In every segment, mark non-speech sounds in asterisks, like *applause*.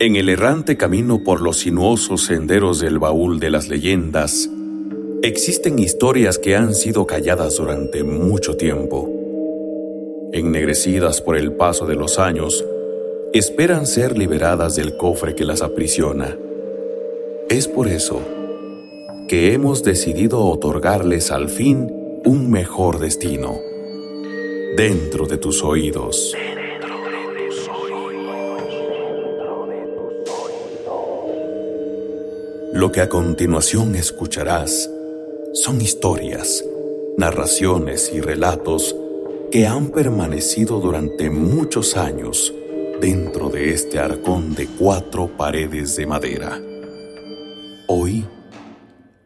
En el errante camino por los sinuosos senderos del baúl de las leyendas, existen historias que han sido calladas durante mucho tiempo. Ennegrecidas por el paso de los años, esperan ser liberadas del cofre que las aprisiona. Es por eso que hemos decidido otorgarles al fin un mejor destino. Dentro de tus oídos. Lo que a continuación escucharás son historias, narraciones y relatos que han permanecido durante muchos años dentro de este arcón de cuatro paredes de madera. Hoy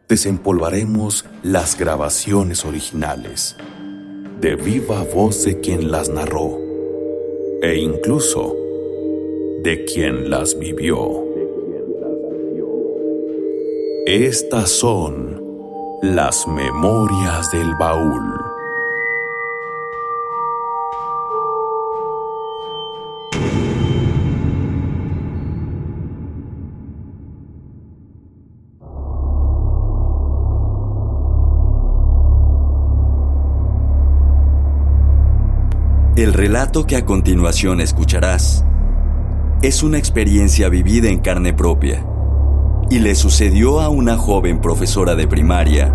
desempolvaremos las grabaciones originales de viva voz de quien las narró e incluso de quien las vivió. Estas son las memorias del baúl. El relato que a continuación escucharás es una experiencia vivida en carne propia y le sucedió a una joven profesora de primaria,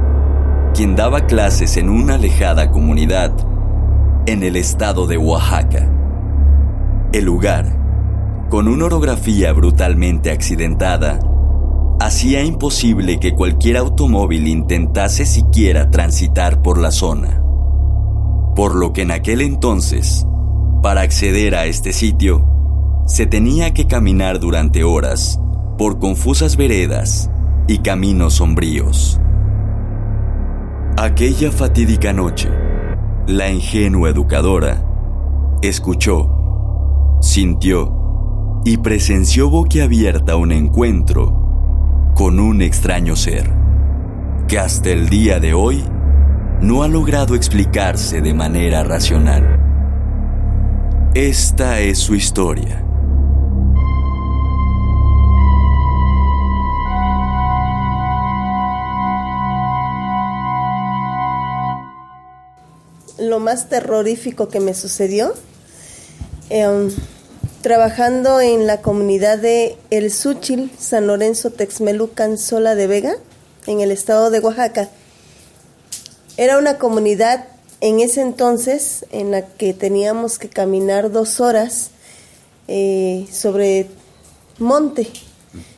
quien daba clases en una alejada comunidad en el estado de Oaxaca. El lugar, con una orografía brutalmente accidentada, hacía imposible que cualquier automóvil intentase siquiera transitar por la zona por lo que en aquel entonces, para acceder a este sitio, se tenía que caminar durante horas por confusas veredas y caminos sombríos. Aquella fatídica noche, la ingenua educadora escuchó, sintió y presenció boquiabierta un encuentro con un extraño ser que hasta el día de hoy no ha logrado explicarse de manera racional. Esta es su historia. Lo más terrorífico que me sucedió, em, trabajando en la comunidad de El Súchil, San Lorenzo Texmelucan, Sola de Vega, en el estado de Oaxaca. Era una comunidad en ese entonces en la que teníamos que caminar dos horas eh, sobre monte,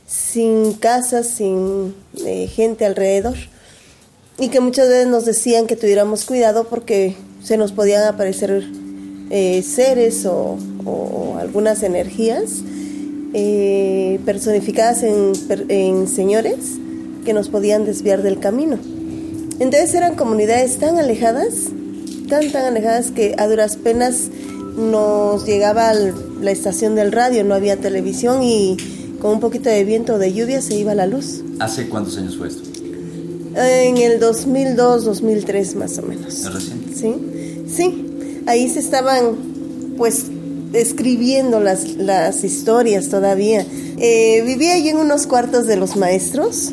sin casas, sin eh, gente alrededor. Y que muchas veces nos decían que tuviéramos cuidado porque se nos podían aparecer eh, seres o, algunas energías personificadas en señores que nos podían desviar del camino. Entonces eran comunidades tan alejadas, tan, tan alejadas que a duras penas nos llegaba la estación del radio, no había televisión y con un poquito de viento o de lluvia se iba la luz. ¿Hace cuántos años fue esto? En el 2002, 2003 más o menos. Sí, sí. Ahí se estaban pues escribiendo las, las historias todavía. Eh, vivía allí en unos cuartos de los maestros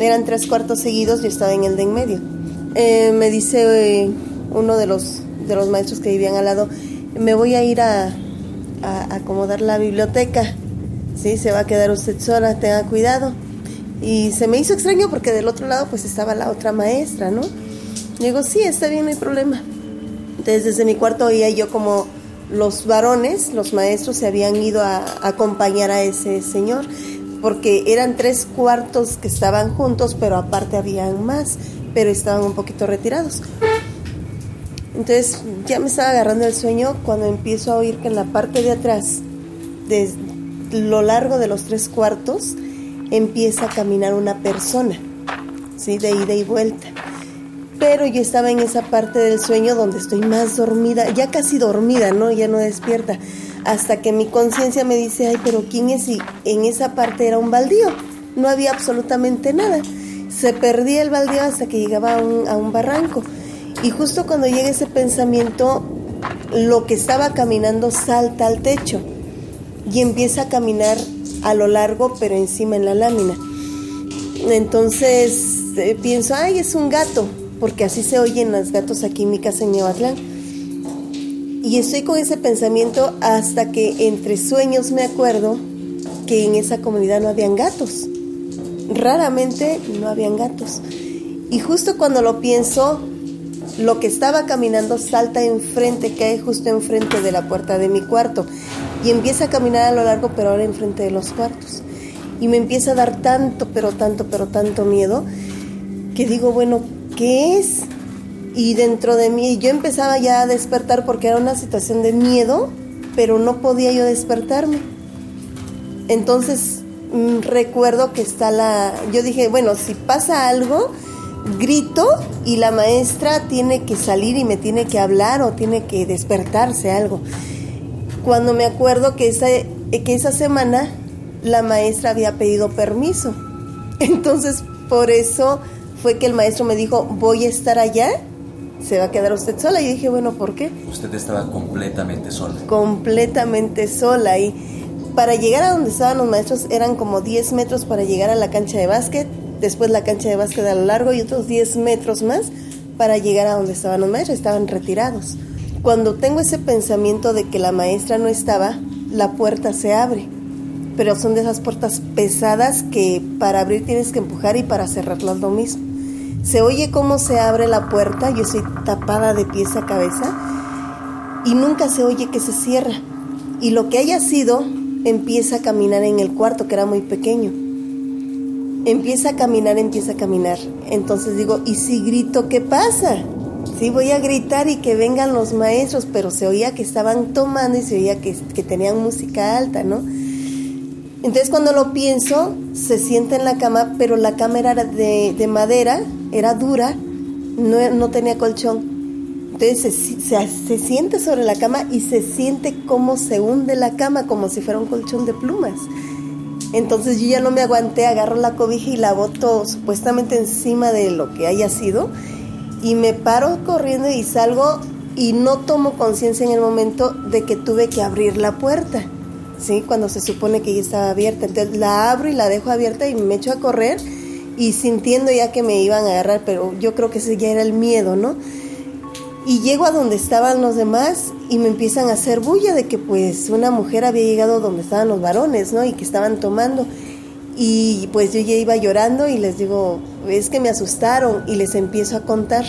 eran tres cuartos seguidos, yo estaba en el de en medio. Eh, me dice eh, uno de los, de los maestros que vivían al lado, me voy a ir a, acomodar la biblioteca. Sí, se va a quedar usted sola, tenga cuidado. Y se me hizo extraño porque del otro lado pues estaba la otra maestra, ¿no? digo, sí, está bien, no hay problema. Entonces desde mi cuarto oía yo como los varones, los maestros, se habían ido a acompañar a ese señor porque eran tres cuartos que estaban juntos, pero aparte habían más, pero estaban un poquito retirados. Entonces ya me estaba agarrando el sueño cuando empiezo a oír que en la parte de atrás, de lo largo de los tres cuartos, empieza a caminar una persona, ¿sí? de ida y vuelta. Pero yo estaba en esa parte del sueño donde estoy más dormida, ya casi dormida, ¿no? Ya no despierta hasta que mi conciencia me dice, ay, pero ¿quién es? Y en esa parte era un baldío, no había absolutamente nada. Se perdía el baldío hasta que llegaba a un, a un barranco. Y justo cuando llega ese pensamiento, lo que estaba caminando salta al techo y empieza a caminar a lo largo, pero encima en la lámina. Entonces eh, pienso, ay, es un gato, porque así se oyen los gatos aquí en mi casa en Neoatlán. Y estoy con ese pensamiento hasta que entre sueños me acuerdo que en esa comunidad no habían gatos. Raramente no habían gatos. Y justo cuando lo pienso, lo que estaba caminando salta enfrente, cae justo enfrente de la puerta de mi cuarto y empieza a caminar a lo largo, pero ahora enfrente de los cuartos. Y me empieza a dar tanto, pero tanto, pero tanto miedo que digo, bueno, ¿qué es? Y dentro de mí, yo empezaba ya a despertar porque era una situación de miedo, pero no podía yo despertarme. Entonces mm, recuerdo que está la, yo dije, bueno, si pasa algo, grito y la maestra tiene que salir y me tiene que hablar o tiene que despertarse algo. Cuando me acuerdo que esa, que esa semana la maestra había pedido permiso. *laughs* Entonces, por eso fue que el maestro me dijo, voy a estar allá, se va a quedar usted sola. Y dije, bueno, ¿por qué? Usted estaba completamente sola. Completamente sola. Y para llegar a donde estaban los maestros eran como 10 metros para llegar a la cancha de básquet después la cancha de básquet a lo largo y otros 10 metros más para llegar a donde estaban los maestros, estaban retirados. Cuando tengo ese pensamiento de que la maestra no estaba, la puerta se abre, pero son de esas puertas pesadas que para abrir tienes que empujar y para cerrarlas lo mismo. Se oye cómo se abre la puerta, yo estoy tapada de pies a cabeza y nunca se oye que se cierra. Y lo que haya sido empieza a caminar en el cuarto que era muy pequeño empieza a caminar, empieza a caminar. Entonces digo, ¿y si grito qué pasa? Sí, voy a gritar y que vengan los maestros, pero se oía que estaban tomando y se oía que, tenían música alta, ¿no? Entonces cuando lo pienso, se sienta en la cama, pero la cama era de, madera, era dura, no, no, tenía colchón. Entonces se, se siente sobre la cama y se siente cómo se hunde la cama, como si fuera un colchón de plumas. Entonces yo ya no me aguanté, agarro la cobija y la boto supuestamente encima de lo que haya sido y me paro corriendo y salgo y no tomo conciencia en el momento de que tuve que abrir la puerta, ¿sí? Cuando se supone que ya estaba abierta. Entonces la abro y la dejo abierta y me echo a correr y sintiendo ya que me iban a agarrar, pero yo creo que ese ya era el miedo, ¿no? Y llego a donde estaban los demás y me empiezan a hacer bulla de que pues una mujer había llegado donde estaban los varones, ¿no? Y que estaban tomando. Y pues yo ya iba llorando y les digo, es que me asustaron y les empiezo a contar.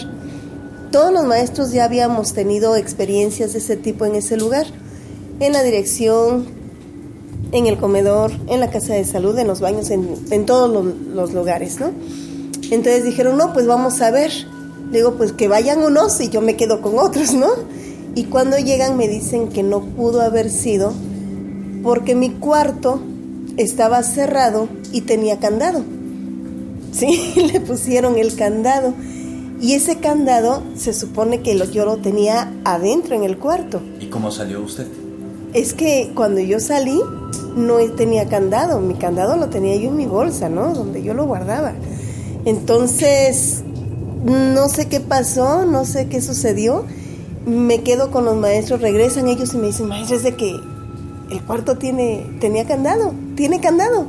Todos los maestros ya habíamos tenido experiencias de ese tipo en ese lugar, en la dirección, en el comedor, en la casa de salud, en los baños, en, todos los, los lugares, ¿no? Entonces dijeron, no, pues vamos a ver. Digo, pues que vayan unos y yo me quedo con otros, ¿no? Y cuando llegan me dicen que no pudo haber sido porque mi cuarto estaba cerrado y tenía candado. Sí, *laughs* le pusieron el candado. Y ese candado se supone que yo lo tenía adentro en el cuarto. ¿Y cómo salió usted? Es que cuando yo salí no tenía candado, mi candado lo tenía yo en mi bolsa, ¿no? Donde yo lo guardaba. Entonces, no sé qué pasó, no sé qué sucedió. Me quedo con los maestros, regresan ellos y me dicen, maestro, es de que el cuarto tiene, tenía candado, tiene candado.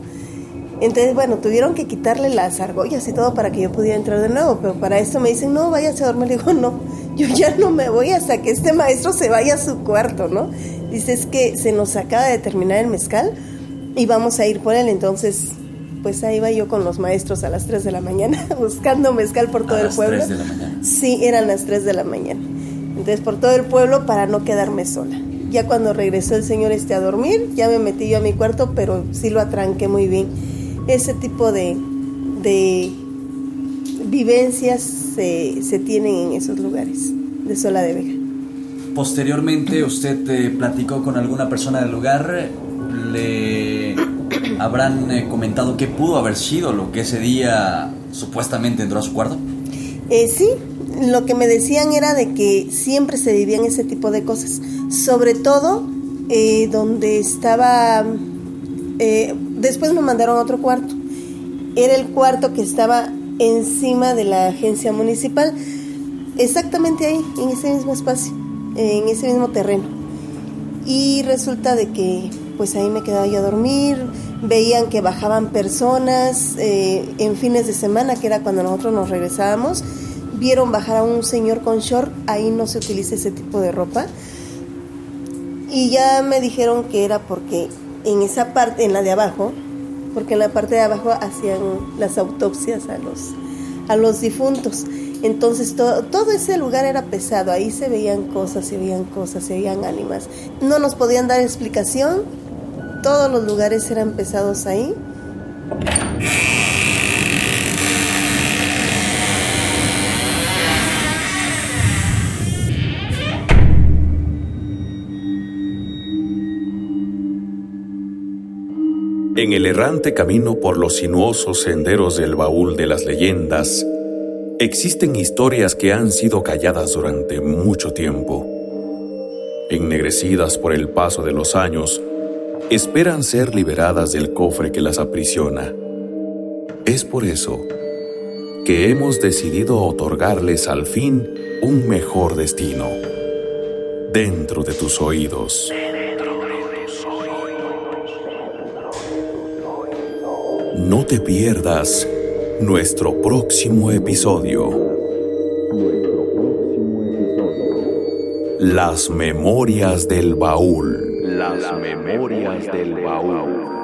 Entonces, bueno, tuvieron que quitarle las argollas y todo para que yo pudiera entrar de nuevo, pero para esto me dicen, no, váyase a dormir. *laughs* Le digo, no, yo ya no me voy hasta que este maestro se vaya a su cuarto, ¿no? Dice, es que se nos acaba de terminar el mezcal y vamos a ir por él, entonces pues ahí iba yo con los maestros a las 3 de la mañana *laughs* buscando mezcal por todo el pueblo. ¿A las 3 de la mañana? Sí, eran las 3 de la mañana. Entonces por todo el pueblo para no quedarme sola. Ya cuando regresó el señor este a dormir, ya me metí yo a mi cuarto, pero sí lo atranqué muy bien. Ese tipo de, de vivencias se, se tienen en esos lugares de Sola de Vega. Posteriormente, usted eh, platicó con alguna persona del lugar, le habrán eh, comentado qué pudo haber sido lo que ese día supuestamente entró a su cuarto. Eh, sí, lo que me decían era de que siempre se vivían ese tipo de cosas, sobre todo eh, donde estaba, después me mandaron a otro cuarto, era el cuarto que estaba encima de la agencia municipal, exactamente ahí, en ese mismo espacio, en ese mismo terreno. Y resulta de que pues ahí me quedaba yo a dormir, veían que bajaban personas eh, en fines de semana, que era cuando nosotros nos regresábamos, vieron bajar a un señor con short, ahí no se utiliza ese tipo de ropa. Y ya me dijeron que era porque en esa parte, en la de abajo, porque en la parte de abajo hacían las autopsias a los, a los difuntos. Entonces todo, todo ese lugar era pesado, ahí se veían cosas, se veían cosas, se veían ánimas. No nos podían dar explicación, todos los lugares eran pesados ahí. En el errante camino por los sinuosos senderos del baúl de las leyendas, existen historias que han sido calladas durante mucho tiempo. Ennegrecidas por el paso de los años, esperan ser liberadas del cofre que las aprisiona. Es por eso que hemos decidido otorgarles al fin un mejor destino. Dentro de tus oídos. No te pierdas nuestro próximo episodio. Las memorias del baúl. Las memorias del baúl.